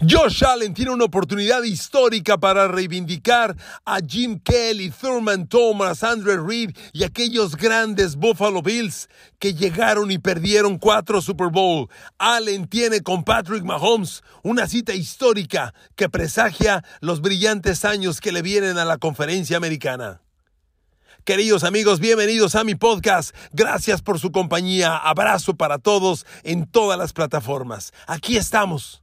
Josh Allen tiene una oportunidad histórica para reivindicar a Jim Kelly, Thurman Thomas, Andre Reed y aquellos grandes Buffalo Bills que llegaron y perdieron cuatro Super Bowl. Allen tiene con Patrick Mahomes una cita histórica que presagia los brillantes años que le vienen a la conferencia americana. Queridos amigos, bienvenidos a mi podcast. Gracias por su compañía. Abrazo para todos en todas las plataformas. Aquí estamos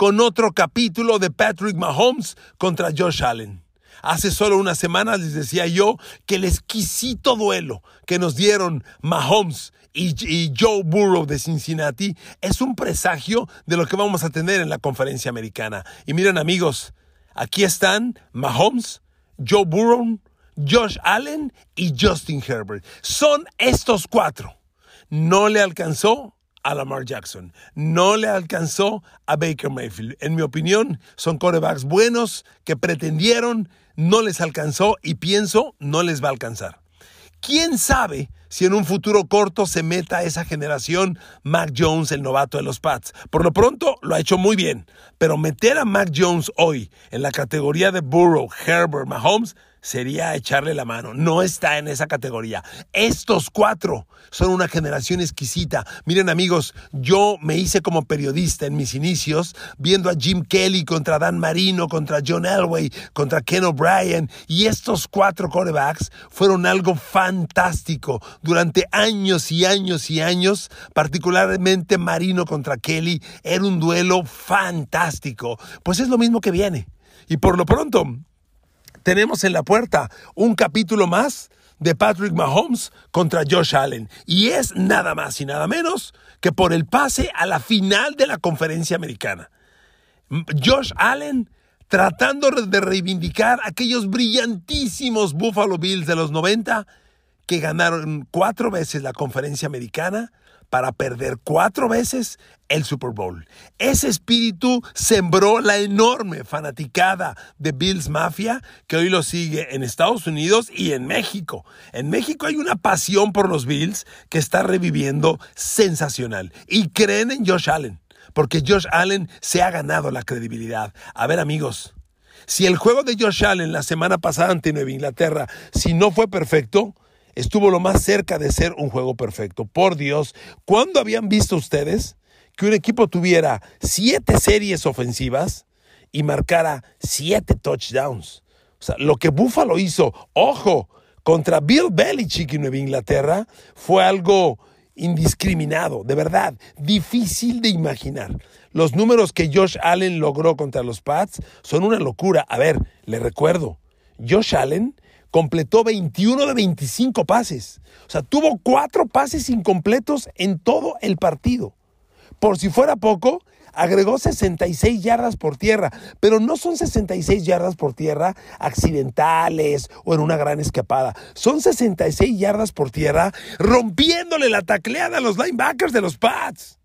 con otro capítulo de Patrick Mahomes contra Josh Allen. Hace solo unas semanas les decía yo que el exquisito duelo que nos dieron Mahomes y, y, Joe Burrow de Cincinnati es un presagio de lo que vamos a tener en la conferencia americana. Y miren amigos, aquí están Mahomes, Joe Burrow, Josh Allen y Justin Herbert. Son estos cuatro. No le alcanzó a Lamar Jackson. No le alcanzó a Baker Mayfield. En mi opinión, son corebacks buenos que pretendieron, no les alcanzó y pienso no les va a alcanzar. ¿Quién sabe si en un futuro corto se meta esa generación Mac Jones, el novato de los Pats? Por lo pronto lo ha hecho muy bien, pero meter a Mac Jones hoy en la categoría de Burrow, Herbert, Mahomes sería echarle la mano. No está en esa categoría. Estos cuatro son una generación exquisita. Miren amigos, yo me hice como periodista en mis inicios viendo a Jim Kelly contra Dan Marino, contra John Elway, contra Ken O'Brien y estos cuatro corebacks fueron algo fantástico durante años y años y años, particularmente Marino contra Kelly, era un duelo fantástico. Pues es lo mismo que viene. Y por lo pronto, tenemos en la puerta un capítulo más de Patrick Mahomes contra Josh Allen. Y es nada más y nada menos que por el pase a la final de la conferencia americana. Josh Allen tratando de reivindicar aquellos brillantísimos Buffalo Bills de los 90 que ganaron cuatro veces la conferencia americana para perder cuatro veces el Super Bowl. Ese espíritu sembró la enorme fanaticada de Bills Mafia que hoy lo sigue en Estados Unidos y en México. En México hay una pasión por los Bills que está reviviendo sensacional y creen en Josh Allen, porque Josh Allen se ha ganado la credibilidad. A ver amigos, si el juego de Josh Allen la semana pasada ante Nueva Inglaterra, si no fue perfecto, estuvo lo más cerca de ser un juego perfecto. Por Dios, ¿cuándo habían visto ustedes que un equipo tuviera siete series ofensivas y marcara siete touchdowns? O sea, lo que Buffalo hizo, ojo, contra Bill Belichick en Nueva Inglaterra fue algo indiscriminado, de verdad, difícil de imaginar. Los números que Josh Allen logró contra los Pats son una locura. A ver, le recuerdo, Josh Allen completó 21 de 25 pases. O sea, tuvo cuatro pases incompletos en todo el partido. Por si fuera poco, agregó 66 yardas por tierra, pero no son 66 yardas por tierra accidentales o en una gran escapada. Son 66 yardas por tierra rompiéndole la tacleada a los linebackers de los Pats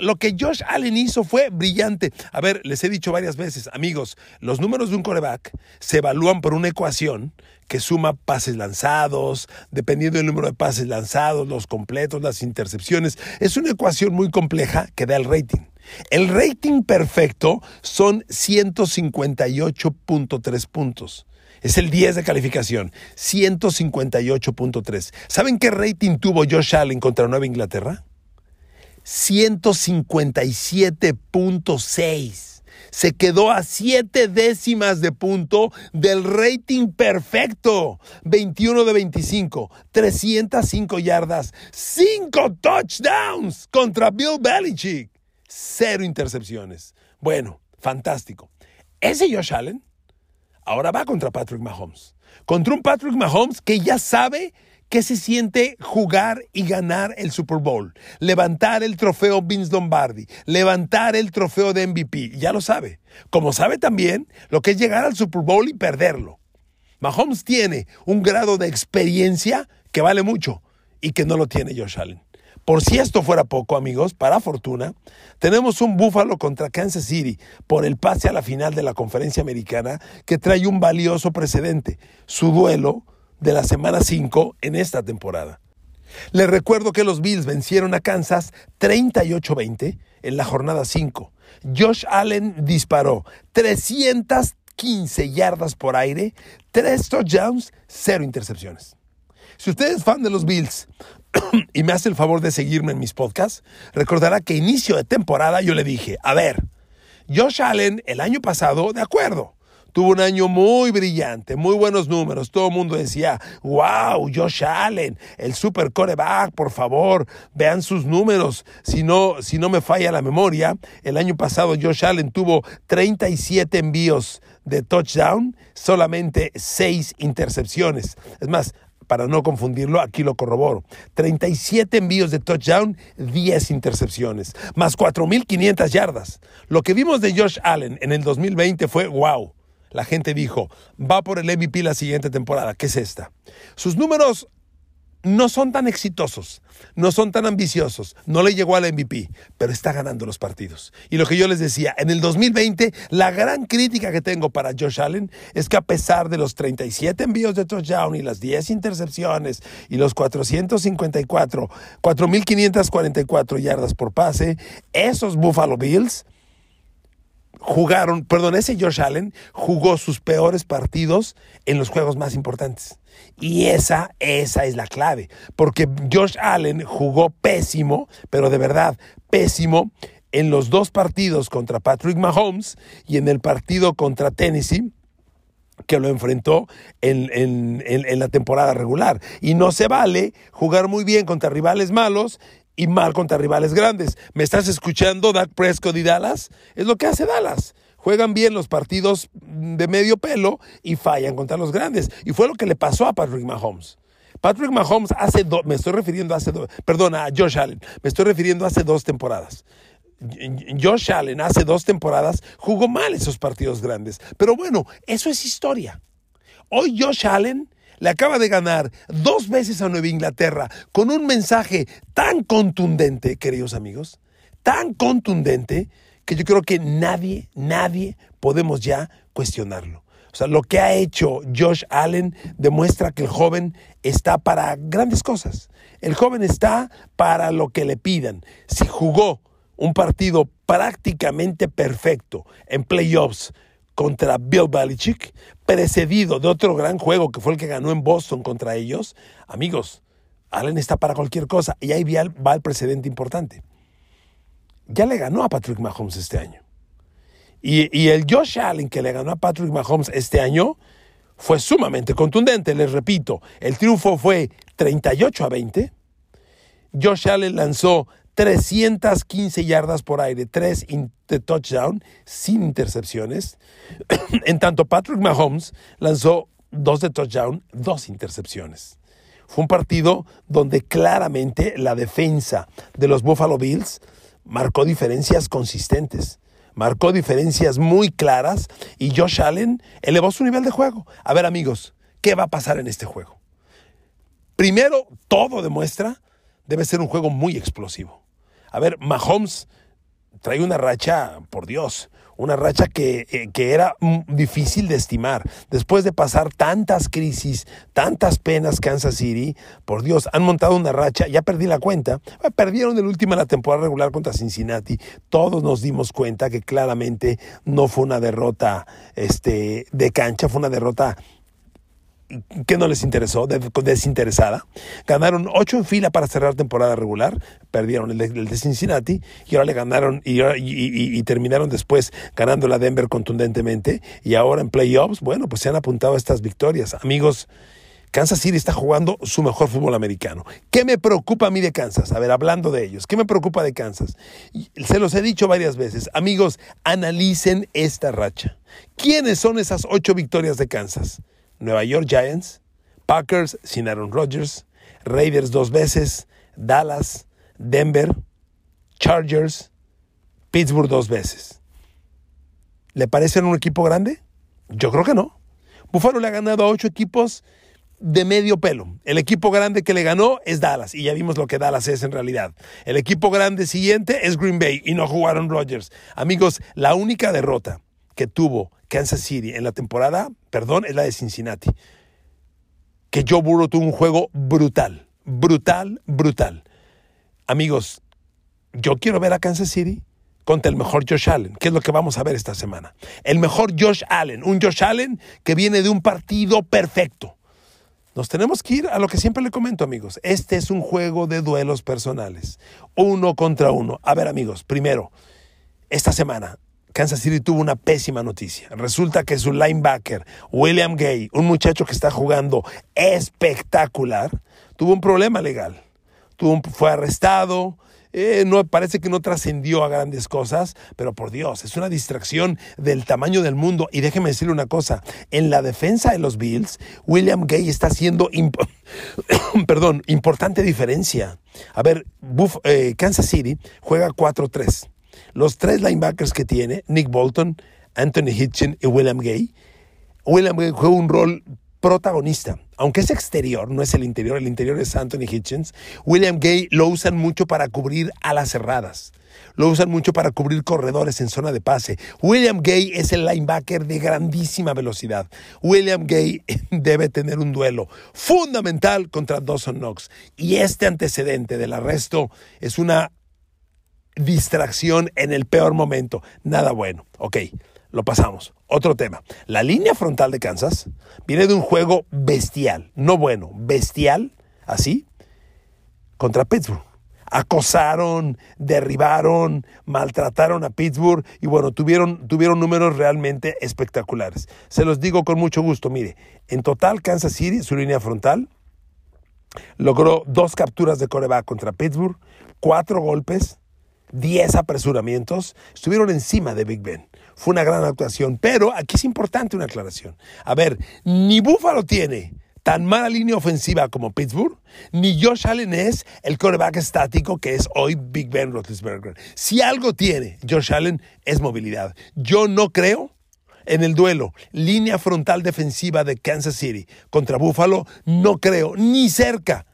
lo que Josh Allen hizo fue brillante. A ver, les he dicho varias veces, amigos, los números de un coreback se evalúan por una ecuación que suma pases lanzados, dependiendo del número de pases lanzados, los completos, las intercepciones. Es una ecuación muy compleja que da el rating. El rating perfecto son 158.3 puntos. Es el 10 de calificación, 158.3. ¿Saben qué rating tuvo Josh Allen contra Nueva Inglaterra? 157.6. Se quedó a siete décimas de punto del rating perfecto. 21 de 25, 305 yardas, 5 touchdowns contra Bill Belichick. Cero intercepciones. Bueno, fantástico. Ese Josh Allen ahora va contra Patrick Mahomes. Contra un Patrick Mahomes que ya sabe ¿Qué se siente jugar y ganar el Super Bowl? Levantar el trofeo Vince Lombardi, levantar el trofeo de MVP, ya lo sabe. Como sabe también lo que es llegar al Super Bowl y perderlo. Mahomes tiene un grado de experiencia que vale mucho y que no lo tiene Josh Allen. Por si esto fuera poco, amigos, para fortuna, tenemos un Búfalo contra Kansas City por el pase a la final de la conferencia americana que trae un valioso precedente. Su duelo de la semana 5 en esta temporada. Les recuerdo que los Bills vencieron a Kansas 38-20 en la jornada 5. Josh Allen disparó 315 yardas por aire, 3 touchdowns, 0 intercepciones. Si usted es fan de los Bills y me hace el favor de seguirme en mis podcasts, recordará que inicio de temporada yo le dije, a ver, Josh Allen el año pasado, de acuerdo, tuvo un año muy brillante, muy buenos números. Todo el mundo decía, wow, Josh Allen, el super coreback, por favor, vean sus números. Si no, si no me falla la memoria, el año pasado Josh Allen tuvo 37 envíos de touchdown, solamente 6 intercepciones. Es más, para no confundirlo, aquí lo corroboro. 37 envíos de touchdown, 10 intercepciones, más 4.500 yardas. Lo que vimos de Josh Allen en el 2020 fue wow. La gente dijo, va por el MVP la siguiente temporada, que es esta. Sus números no son tan exitosos, no son tan ambiciosos, no le llegó al MVP, pero está ganando los partidos. Y lo que yo les decía, en el 2020, la gran crítica que tengo para Josh Allen es que a pesar de los 37 envíos de touchdown y las 10 intercepciones y los 454, 4.544 yardas por pase, esos Buffalo Bills jugaron, perdón, ese Josh Allen jugó sus peores partidos en los juegos más importantes. Y esa, esa es la clave, porque Josh Allen jugó pésimo, pero de verdad pésimo en los dos partidos contra Patrick Mahomes y en el partido contra Tennessee que lo enfrentó en, en, la temporada regular. Y no se vale jugar muy bien contra rivales malos y mal contra rivales grandes. ¿Me estás escuchando, Dak Prescott y Dallas? Es lo que hace Dallas. Juegan bien los partidos de medio pelo y fallan contra los grandes. Y fue lo que le pasó a Patrick Mahomes. Patrick Mahomes hace dos, me estoy refiriendo hace dos, perdón, a Josh Allen, me estoy refiriendo hace dos temporadas. Josh Allen hace dos temporadas jugó mal esos partidos grandes. Pero bueno, eso es historia. Hoy Josh Allen le acaba de ganar dos veces a Nueva Inglaterra con un mensaje tan contundente, queridos amigos, tan contundente que yo creo que nadie, nadie podemos ya cuestionarlo. O sea, lo que ha hecho Josh Allen demuestra que el joven está para grandes cosas. El joven está para lo que le pidan. Si jugó un partido prácticamente perfecto en playoffs contra Bill Belichick, precedido de otro gran juego que fue el que ganó en Boston contra ellos, amigos, Allen está para cualquier cosa. Y ahí va el precedente importante. Ya le ganó a Patrick Mahomes este año. Y, y, el Josh Allen que le ganó a Patrick Mahomes este año fue sumamente contundente. Les repito, el triunfo fue 38 a 20. Josh Allen lanzó 315 yardas por aire, 3 de touchdown, sin intercepciones. en tanto, Patrick Mahomes lanzó 2 de touchdown, 2 intercepciones. Fue un partido donde claramente la defensa de los Buffalo Bills marcó diferencias consistentes, marcó diferencias muy claras y Josh Allen elevó su nivel de juego. A ver amigos, ¿qué va a pasar en este juego? Primero, todo demuestra, debe ser un juego muy explosivo. A ver, Mahomes trae una racha, por Dios, una racha que, eh, que, era difícil de estimar. Después de pasar tantas crisis, tantas penas Kansas City, por Dios, han montado una racha, ya perdí la cuenta, perdieron el último la temporada regular contra Cincinnati, todos nos dimos cuenta que claramente no fue una derrota este, de cancha, fue una derrota que no les interesó, desinteresada. Ganaron ocho en fila para cerrar temporada regular, perdieron el de, Cincinnati y ahora le ganaron y, terminaron después ganando la Denver contundentemente y ahora en playoffs, bueno, pues se han apuntado estas victorias. Amigos, Kansas City está jugando su mejor fútbol americano. ¿Qué me preocupa a mí de Kansas? A ver, hablando de ellos, ¿qué me preocupa de Kansas? Se los he dicho varias veces. Amigos, analicen esta racha. ¿Quiénes son esas ocho victorias de Kansas? Nueva York Giants, Packers sin Aaron Rodgers, Raiders dos veces, Dallas, Denver, Chargers, Pittsburgh dos veces. ¿Le parecen un equipo grande? Yo creo que no. Buffalo le ha ganado a ocho equipos de medio pelo. El equipo grande que le ganó es Dallas, y ya vimos lo que Dallas es en realidad. El equipo grande siguiente es Green Bay, y no jugaron Rodgers. Amigos, la única derrota que tuvo Kansas City en la temporada, perdón, es la de Cincinnati. Que Joe Burrow tuvo un juego brutal, brutal, brutal. Amigos, yo quiero ver a Kansas City contra el mejor Josh Allen. ¿Qué es lo que vamos a ver esta semana? El mejor Josh Allen, un Josh Allen que viene de un partido perfecto. Nos tenemos que ir a lo que siempre le comento, amigos. Este es un juego de duelos personales, uno contra uno. A ver, amigos, primero, esta semana Kansas City tuvo una pésima noticia. Resulta que su linebacker, William Gay, un muchacho que está jugando espectacular, tuvo un problema legal. Tuvo fue arrestado, eh, no, parece que no trascendió a grandes cosas, pero por Dios, es una distracción del tamaño del mundo. Y déjeme decirle una cosa, en la defensa de los Bills, William Gay está haciendo, perdón, importante diferencia. A ver, eh, Kansas City juega 4-3. Los tres linebackers que tiene, Nick Bolton, Anthony Hitchin y William Gay, William Gay juega un rol protagonista. Aunque es exterior, no es el interior, el interior es Anthony Hitchens. William Gay lo usan mucho para cubrir alas cerradas. Lo usan mucho para cubrir corredores en zona de pase. William Gay es el linebacker de grandísima velocidad. William Gay debe tener un duelo fundamental contra Dawson Knox. Y este antecedente del arresto es una distracción en el peor momento. Nada bueno. Ok, lo pasamos. Otro tema. La línea frontal de Kansas viene de un juego bestial, no bueno, bestial, así, contra Pittsburgh. Acosaron, derribaron, maltrataron a Pittsburgh y bueno, tuvieron, tuvieron números realmente espectaculares. Se los digo con mucho gusto. Mire, en total Kansas City, su línea frontal, logró dos capturas de coreback contra Pittsburgh, cuatro golpes, 10 apresuramientos, estuvieron encima de Big Ben. Fue una gran actuación, pero aquí es importante una aclaración. A ver, ni Buffalo tiene tan mala línea ofensiva como Pittsburgh, ni Josh Allen es el coreback estático que es hoy Big Ben Roethlisberger. Si algo tiene Josh Allen es movilidad. Yo no creo en el duelo línea frontal defensiva de Kansas City contra Buffalo, no creo ni cerca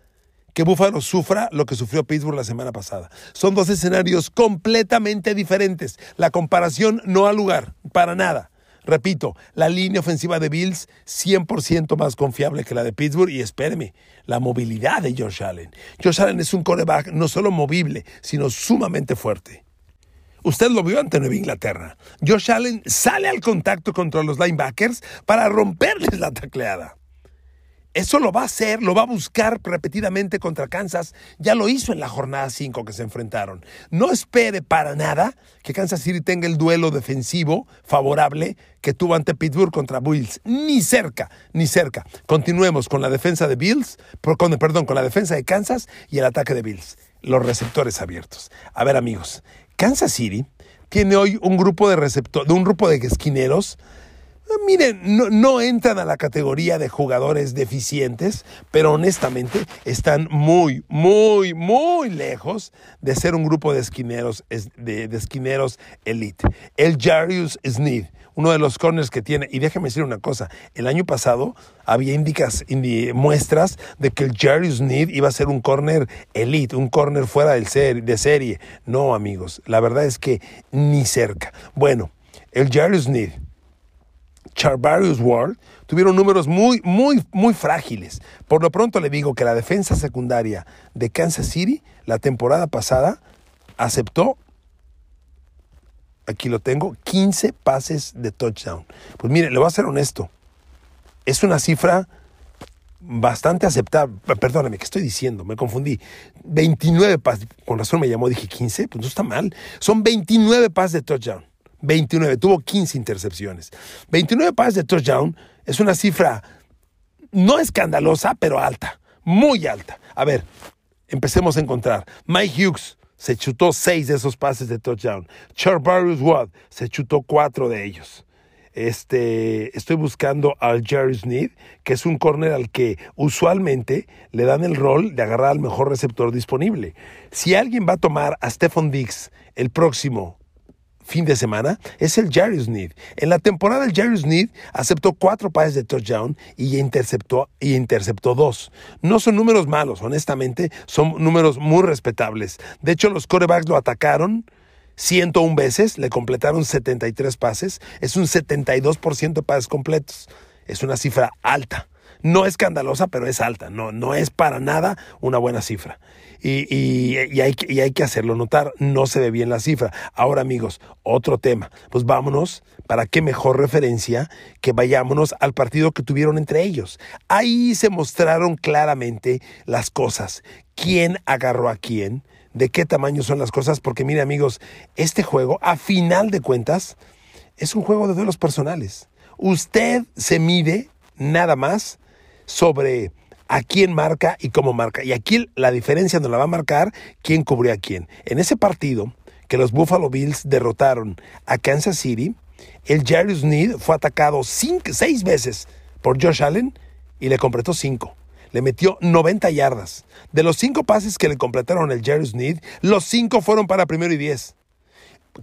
que Buffalo sufra lo que sufrió Pittsburgh la semana pasada. Son dos escenarios completamente diferentes. La comparación no ha lugar, para nada. Repito, la línea ofensiva de Bills 100% más confiable que la de Pittsburgh y espéreme, la movilidad de Josh Allen. Josh Allen es un coreback no solo movible, sino sumamente fuerte. Usted lo vio ante Nueva Inglaterra. Josh Allen sale al contacto contra los linebackers para romperles la tacleada. Eso lo va a hacer, lo va a buscar repetidamente contra Kansas. Ya lo hizo en la jornada 5 que se enfrentaron. No espere para nada que Kansas City tenga el duelo defensivo favorable que tuvo ante Pittsburgh contra Bills. Ni cerca, ni cerca. Continuemos con la defensa de Bills, perdón, con la defensa de Kansas y el ataque de Bills. Los receptores abiertos. A ver, amigos, Kansas City tiene hoy un grupo de receptores, un grupo de esquineros Miren, no, entran a la categoría de jugadores deficientes, pero honestamente están muy, muy, muy lejos de ser un grupo de esquineros, de, esquineros elite. El Jarius Sneed, uno de los corners que tiene, y déjeme decir una cosa, el año pasado había indicas, muestras de que el Jarius Sneed iba a ser un corner elite, un corner fuera del de serie. No, amigos, la verdad es que ni cerca. Bueno, el Jarius Sneed Charvarius Ward tuvieron números muy, muy, muy frágiles. Por lo pronto le digo que la defensa secundaria de Kansas City la temporada pasada aceptó, aquí lo tengo, 15 pases de touchdown. Pues mire, le voy a ser honesto, es una cifra bastante aceptable. Perdóname, ¿qué estoy diciendo? Me confundí. 29 pases, con razón me llamó, dije 15, pues no está mal. Son 29 pases de touchdown. 29, tuvo 15 intercepciones. 29 pases de touchdown es una cifra no escandalosa, pero alta, muy alta. A ver, empecemos a encontrar. Mike Hughes se chutó 6 de esos pases de touchdown. Charvarius Watt se chutó 4 de ellos. Este, estoy buscando al Jerry Sneed, que es un corner al que usualmente le dan el rol de agarrar al mejor receptor disponible. Si alguien va a tomar a Stephon Diggs el próximo fin de semana es el Jerry Sneed. En la temporada el Jerry Sneed aceptó cuatro pases de touchdown y interceptó, y interceptó dos. No son números malos, honestamente, son números muy respetables. De hecho, los corebacks lo atacaron 101 veces, le completaron 73 pases, es un 72% de pases completos. Es una cifra alta. No escandalosa, pero es alta. No, no es para nada una buena cifra. Y, y, hay, y hay que hacerlo notar. No se ve bien la cifra. Ahora, amigos, otro tema. Pues vámonos. ¿Para qué mejor referencia que vayámonos al partido que tuvieron entre ellos? Ahí se mostraron claramente las cosas. ¿Quién agarró a quién? ¿De qué tamaño son las cosas? Porque mire amigos, este juego, a final de cuentas, es un juego de duelos personales. Usted se mide nada más sobre a quién marca y cómo marca. Y aquí la diferencia nos la va a marcar quién cubrió a quién. En ese partido que los Buffalo Bills derrotaron a Kansas City, el Jerry Sneed fue atacado cinco, seis veces por Josh Allen y le completó cinco. Le metió 90 yardas. De los cinco pases que le completaron el Jerry Sneed, los cinco fueron para primero y diez.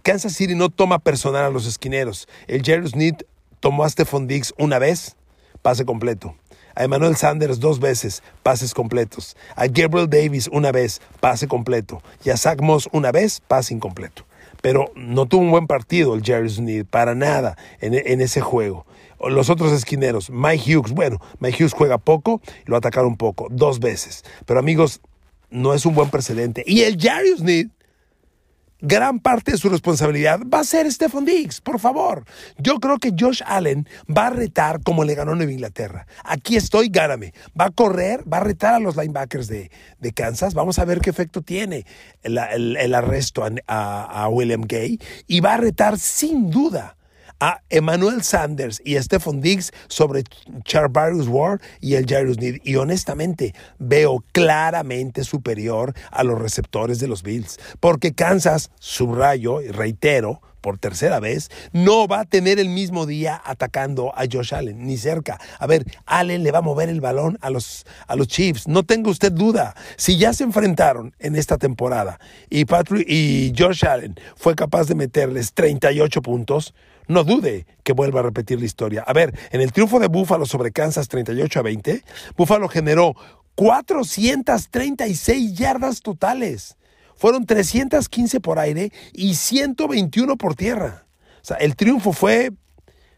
Kansas City no toma personal a los esquineros. El Jerry Sneed tomó a Stephon Diggs una vez, pase completo. A Emmanuel Sanders dos veces, pases completos. A Gabriel Davis una vez, pase completo. Y a Zach Moss una vez, pase incompleto. Pero no tuvo un buen partido el Jerry Sneed, para nada, en, ese juego los otros esquineros, Mike Hughes, bueno, Mike Hughes juega poco, lo atacaron poco, dos veces. Pero amigos, no es un buen precedente. Y el Jerry Sneed gran parte de su responsabilidad va a ser Stephon Diggs, por favor. Yo creo que Josh Allen va a retar como le ganó Nueva Inglaterra. Aquí estoy, gáname. Va a correr, va a retar a los linebackers de, Kansas. Vamos a ver qué efecto tiene el, arresto a William Gay. Y va a retar sin duda a Emmanuel Sanders y Stephon Diggs sobre Charvarius Ward y el Jairus Need. Y honestamente, veo claramente superior a los receptores de los Bills. Porque Kansas, subrayo y reitero, por tercera vez, no va a tener el mismo día atacando a Josh Allen, ni cerca. A ver, Allen le va a mover el balón a los, a los Chiefs, no tenga usted duda. Si ya se enfrentaron en esta temporada y, Patrick, y Josh Allen fue capaz de meterles 38 puntos, no dude que vuelva a repetir la historia. A ver, en el triunfo de Búfalo sobre Kansas 38 a 20, Búfalo generó 436 yardas totales. Fueron 315 por aire y 121 por tierra. O sea, el triunfo fue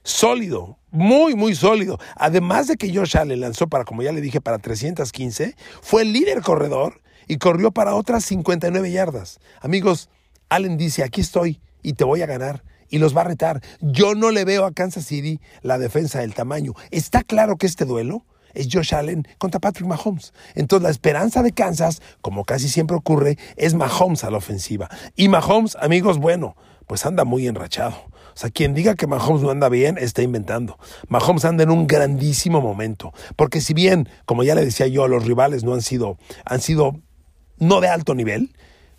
sólido, muy, muy sólido. Además de que Josh Allen lanzó para, como ya le dije, para 315, fue el líder corredor y corrió para otras 59 yardas. Amigos, Allen dice, aquí estoy y te voy a ganar y los va a retar. Yo no le veo a Kansas City la defensa del tamaño. Está claro que este duelo es Josh Allen contra Patrick Mahomes. Entonces la esperanza de Kansas, como casi siempre ocurre, es Mahomes a la ofensiva. Y Mahomes, amigos, bueno, pues anda muy enrachado. O sea, quien diga que Mahomes no anda bien, está inventando. Mahomes anda en un grandísimo momento. Porque si bien, como ya le decía yo, los rivales no han sido, han sido no de alto nivel,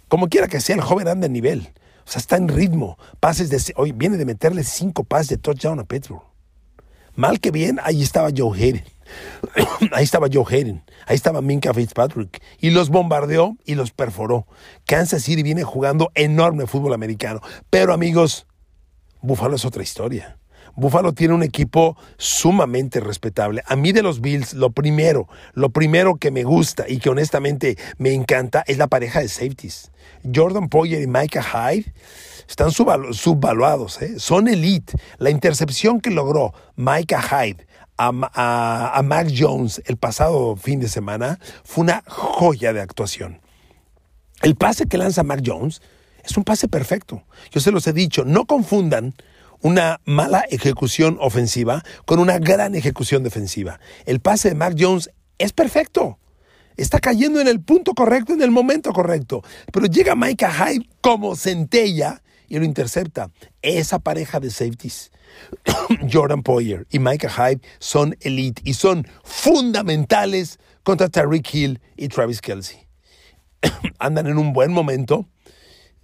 como quiera que sea, el joven anda en nivel. O sea, está en ritmo. Pases de. Hoy viene de meterle cinco pases de touchdown a Petro. Mal que bien, ahí estaba Joe Hayden. ahí estaba Joe Hayden. Ahí estaba Minka Fitzpatrick. Y los bombardeó y los perforó. Kansas City viene jugando enorme fútbol americano. Pero amigos, Buffalo es otra historia. Buffalo tiene un equipo sumamente respetable. A mí de los Bills, lo primero, lo primero que me gusta y que honestamente me encanta es la pareja de safeties. Jordan Poyer y Micah Hyde están subvaluados, ¿eh? son elite. La intercepción que logró Micah Hyde a, a, Mac Jones el pasado fin de semana fue una joya de actuación. El pase que lanza Mac Jones es un pase perfecto. Yo se los he dicho, no confundan una mala ejecución ofensiva con una gran ejecución defensiva. El pase de Mac Jones es perfecto. Está cayendo en el punto correcto, en el momento correcto. Pero llega Micah Hyde como centella y lo intercepta. Esa pareja de safeties, Jordan Poyer y Micah Hyde, son elite y son fundamentales contra Tariq Hill y Travis Kelsey. Andan en un buen momento.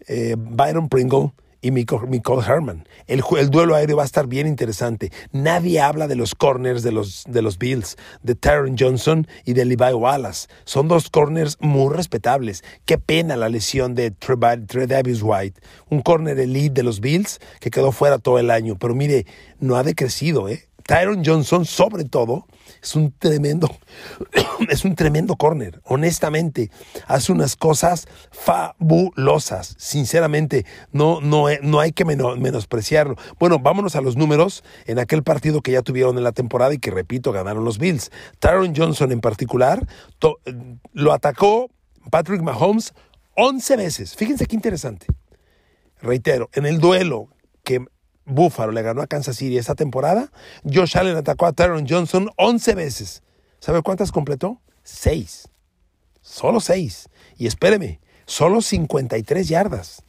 Eh, Byron Pringle y Nicole Herman. El, el, duelo aéreo va a estar bien interesante. Nadie habla de los corners de los, de los Bills, de Taron Johnson y de Levi Wallace. Son dos corners muy respetables. Qué pena la lesión de Tredavious White, un corner elite de los Bills que quedó fuera todo el año. Pero mire, no ha decrecido, ¿eh? Tyron Johnson, sobre todo, es un tremendo, es un tremendo corner. Honestamente, hace unas cosas fabulosas. Sinceramente, no, no, no hay que menospreciarlo. Bueno, vámonos a los números en aquel partido que ya tuvieron en la temporada y que, repito, ganaron los Bills. Tyron Johnson en particular lo atacó Patrick Mahomes 11 veces. Fíjense qué interesante. Reitero, en el duelo que Buffalo le ganó a Kansas City esa temporada, Josh Allen atacó a Tyron Johnson 11 veces. ¿Sabe cuántas completó? 6. Solo 6. Y espéreme, solo 53 yardas.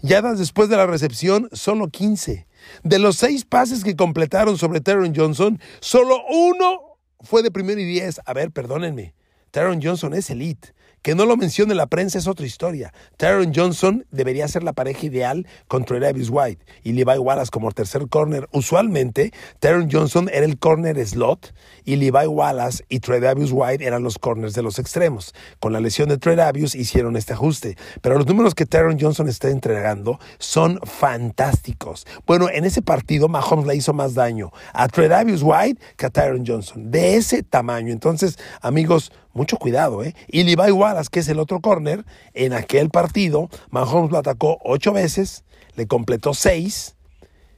Yardas después de la recepción, solo 15. De los 6 pases que completaron sobre Tyron Johnson, solo uno fue de primero y 10. A ver, perdónenme. Tyron Johnson es elite. Que no lo mencione la prensa es otra historia. Tyron Johnson debería ser la pareja ideal contra Davis White y Levi Wallace como tercer corner. Usualmente, Tyron Johnson era el corner slot y Levi Wallace y Davis White eran los corners de los extremos. Con la lesión de Davis hicieron este ajuste. Pero los números que Tyron Johnson está entregando son fantásticos. Bueno, en ese partido Mahomes le hizo más daño a Davis White que a Tyron Johnson. De ese tamaño. Entonces, amigos, mucho cuidado, ¿eh? Y Levi Wallace, que es el otro corner, en aquel partido, Mahomes lo atacó ocho veces, le completó seis,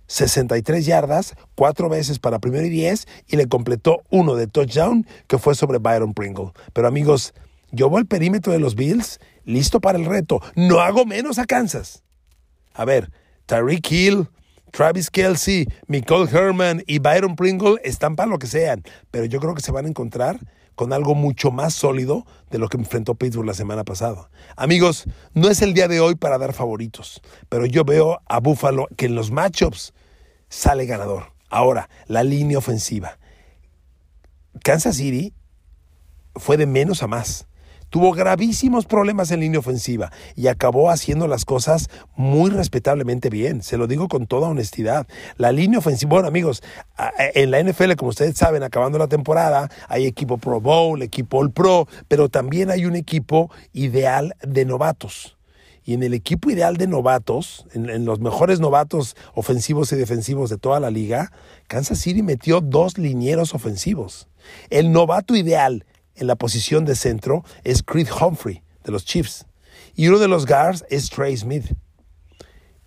63 yardas, cuatro veces para primero y diez, y le completó uno de touchdown, que fue sobre Byron Pringle. Pero amigos, yo voy al perímetro de los Bills, listo para el reto. No hago menos a Kansas. A ver, Tyreek Hill, Travis Kelsey, Nicole Herman y Byron Pringle están para lo que sean, pero yo creo que se van a encontrar con algo mucho más sólido de lo que enfrentó Pittsburgh la semana pasada. Amigos, no es el día de hoy para dar favoritos, pero yo veo a Buffalo que en los matchups sale ganador. Ahora, la línea ofensiva. Kansas City fue de menos a más tuvo gravísimos problemas en línea ofensiva y acabó haciendo las cosas muy respetablemente bien. Se lo digo con toda honestidad. La línea ofensiva, bueno amigos, en la NFL, como ustedes saben, acabando la temporada, hay equipo Pro Bowl, equipo All Pro, pero también hay un equipo ideal de novatos. Y en el equipo ideal de novatos, en, en, los mejores novatos ofensivos y defensivos de toda la liga, Kansas City metió dos linieros ofensivos. El novato ideal en la posición de centro es Creed Humphrey de los Chiefs y uno de los guards es Trey Smith.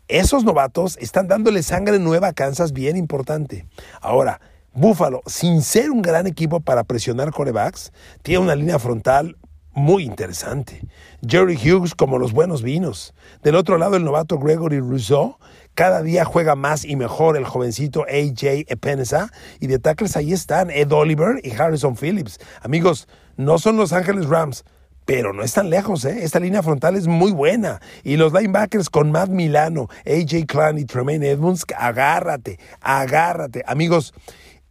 Esos novatos están dándole sangre nueva a Kansas bien importante. Ahora, Buffalo, sin ser un gran equipo para presionar corebacks, tiene una línea frontal muy interesante. Jerry Hughes como los buenos vinos. Del otro lado, el novato Gregory Rousseau. Cada día juega más y mejor el jovencito AJ Epenesa. Y de tackles ahí están Ed Oliver y Harrison Phillips. Amigos, no son Los Ángeles Rams, pero no están lejos, ¿eh? Esta línea frontal es muy buena. Y los linebackers con Matt Milano, AJ Klein y Tremaine Edmonds, agárrate, agárrate. Amigos,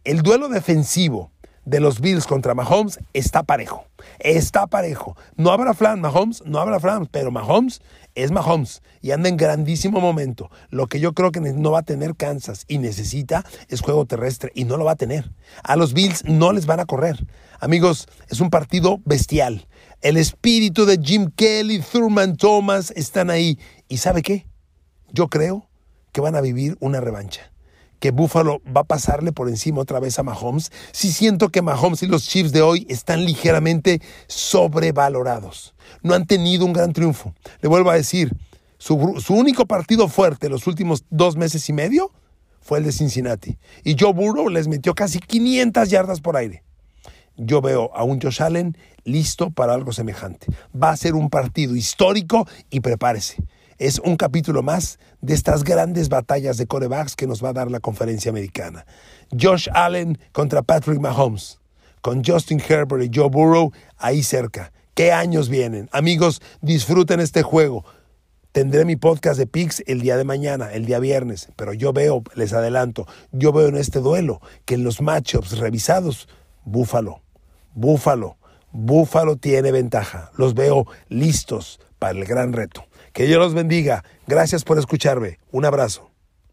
el duelo defensivo de los Bills contra Mahomes está parejo. Está parejo. No habrá flan, Mahomes, no habrá flan, pero Mahomes es Mahomes y anda en grandísimo momento. Lo que yo creo que no va a tener Kansas y necesita es juego terrestre y no lo va a tener. A los Bills no les van a correr. Amigos, es un partido bestial. El espíritu de Jim Kelly, Thurman Thomas están ahí. ¿Y sabe qué? Yo creo que van a vivir una revancha que Buffalo va a pasarle por encima otra vez a Mahomes, sí siento que Mahomes y los Chiefs de hoy están ligeramente sobrevalorados. No han tenido un gran triunfo. Le vuelvo a decir, su, único partido fuerte los últimos dos meses y medio fue el de Cincinnati. Y Joe Burrow les metió casi 500 yardas por aire. Yo veo a un Josh Allen listo para algo semejante. Va a ser un partido histórico y prepárese es un capítulo más de estas grandes batallas de corebacks que nos va a dar la conferencia americana. Josh Allen contra Patrick Mahomes, con Justin Herbert y Joe Burrow ahí cerca. ¿Qué años vienen? Amigos, disfruten este juego. Tendré mi podcast de Pix el día de mañana, el día viernes, pero yo veo, les adelanto, yo veo en este duelo que en los matchups revisados, Búfalo, Búfalo, Búfalo tiene ventaja. Los veo listos para el gran reto. Que Dios los bendiga. Gracias por escucharme. Un abrazo.